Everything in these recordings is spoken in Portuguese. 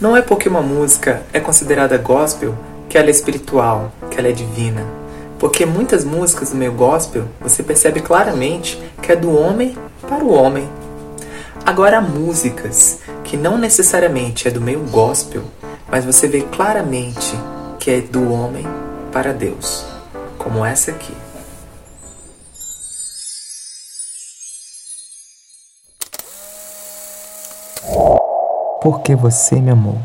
Não é porque uma música é considerada gospel que ela é espiritual, que ela é divina. Porque muitas músicas do meio gospel você percebe claramente que é do homem para o homem. Agora há músicas que não necessariamente é do meio gospel, mas você vê claramente que é do homem para Deus, como essa aqui. Porque você me amou.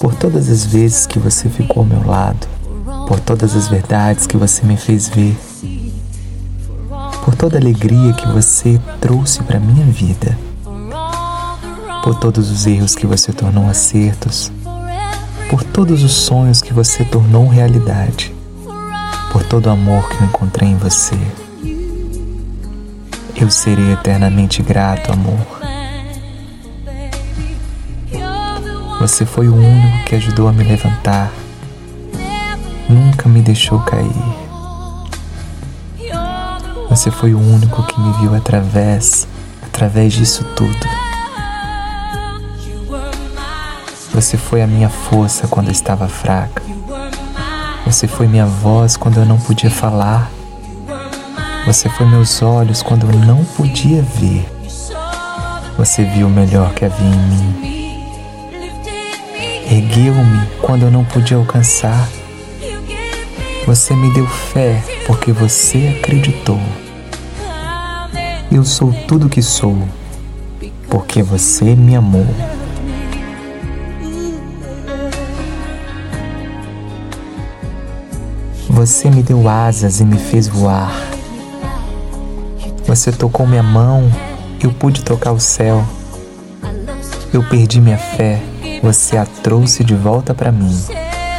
Por todas as vezes que você ficou ao meu lado, por todas as verdades que você me fez ver, por toda a alegria que você trouxe para minha vida, por todos os erros que você tornou acertos, por todos os sonhos que você tornou realidade, por todo o amor que eu encontrei em você. Eu serei eternamente grato, amor. Você foi o único que ajudou a me levantar, nunca me deixou cair. Você foi o único que me viu através, através disso tudo. Você foi a minha força quando eu estava fraca. Você foi minha voz quando eu não podia falar. Você foi meus olhos quando eu não podia ver. Você viu o melhor que havia em mim. Ergueu-me quando eu não podia alcançar. Você me deu fé porque você acreditou. Eu sou tudo que sou porque você me amou. Você me deu asas e me fez voar. Você tocou minha mão, eu pude tocar o céu. Eu perdi minha fé, você a trouxe de volta para mim.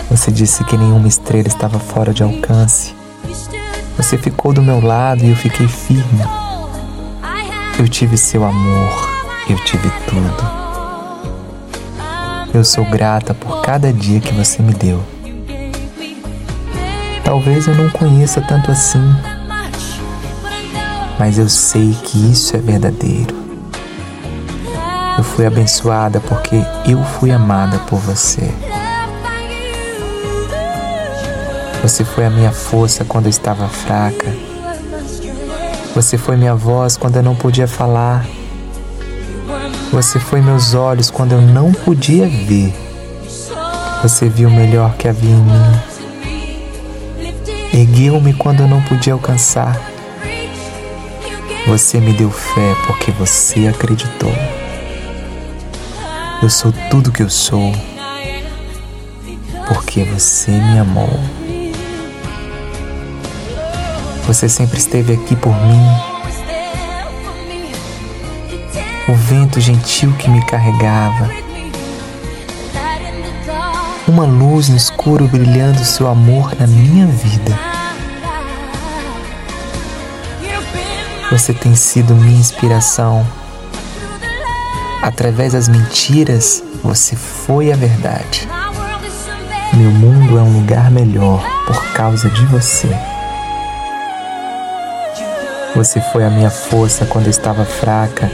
Você disse que nenhuma estrela estava fora de alcance. Você ficou do meu lado e eu fiquei firme. Eu tive seu amor, eu tive tudo. Eu sou grata por cada dia que você me deu. Talvez eu não conheça tanto assim, mas eu sei que isso é verdadeiro. Fui abençoada porque eu fui amada por você. Você foi a minha força quando eu estava fraca. Você foi minha voz quando eu não podia falar. Você foi meus olhos quando eu não podia ver. Você viu o melhor que havia em mim. Ergueu-me quando eu não podia alcançar. Você me deu fé porque você acreditou. Eu sou tudo que eu sou porque você me amou. Você sempre esteve aqui por mim. O vento gentil que me carregava uma luz no escuro brilhando seu amor na minha vida. Você tem sido minha inspiração. Através das mentiras, você foi a verdade. Meu mundo é um lugar melhor por causa de você. Você foi a minha força quando eu estava fraca.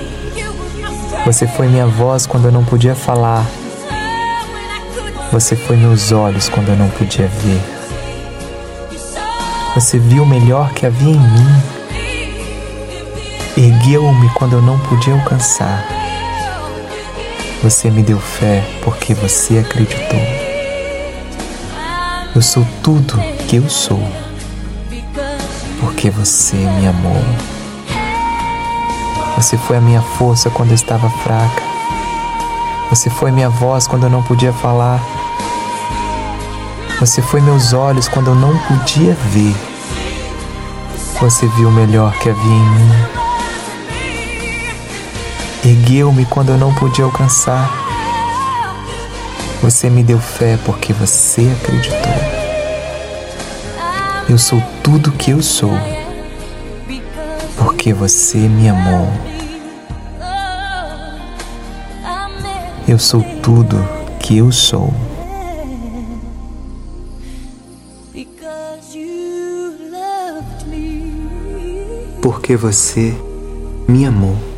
Você foi minha voz quando eu não podia falar. Você foi meus olhos quando eu não podia ver. Você viu o melhor que havia em mim. Ergueu-me quando eu não podia alcançar. Você me deu fé porque você acreditou. Eu sou tudo que eu sou porque você me amou. Você foi a minha força quando eu estava fraca. Você foi minha voz quando eu não podia falar. Você foi meus olhos quando eu não podia ver. Você viu o melhor que havia em mim. Ergueu-me quando eu não podia alcançar. Você me deu fé porque você acreditou. Eu sou tudo que eu sou porque você me amou. Eu sou tudo que eu sou. Porque você me amou.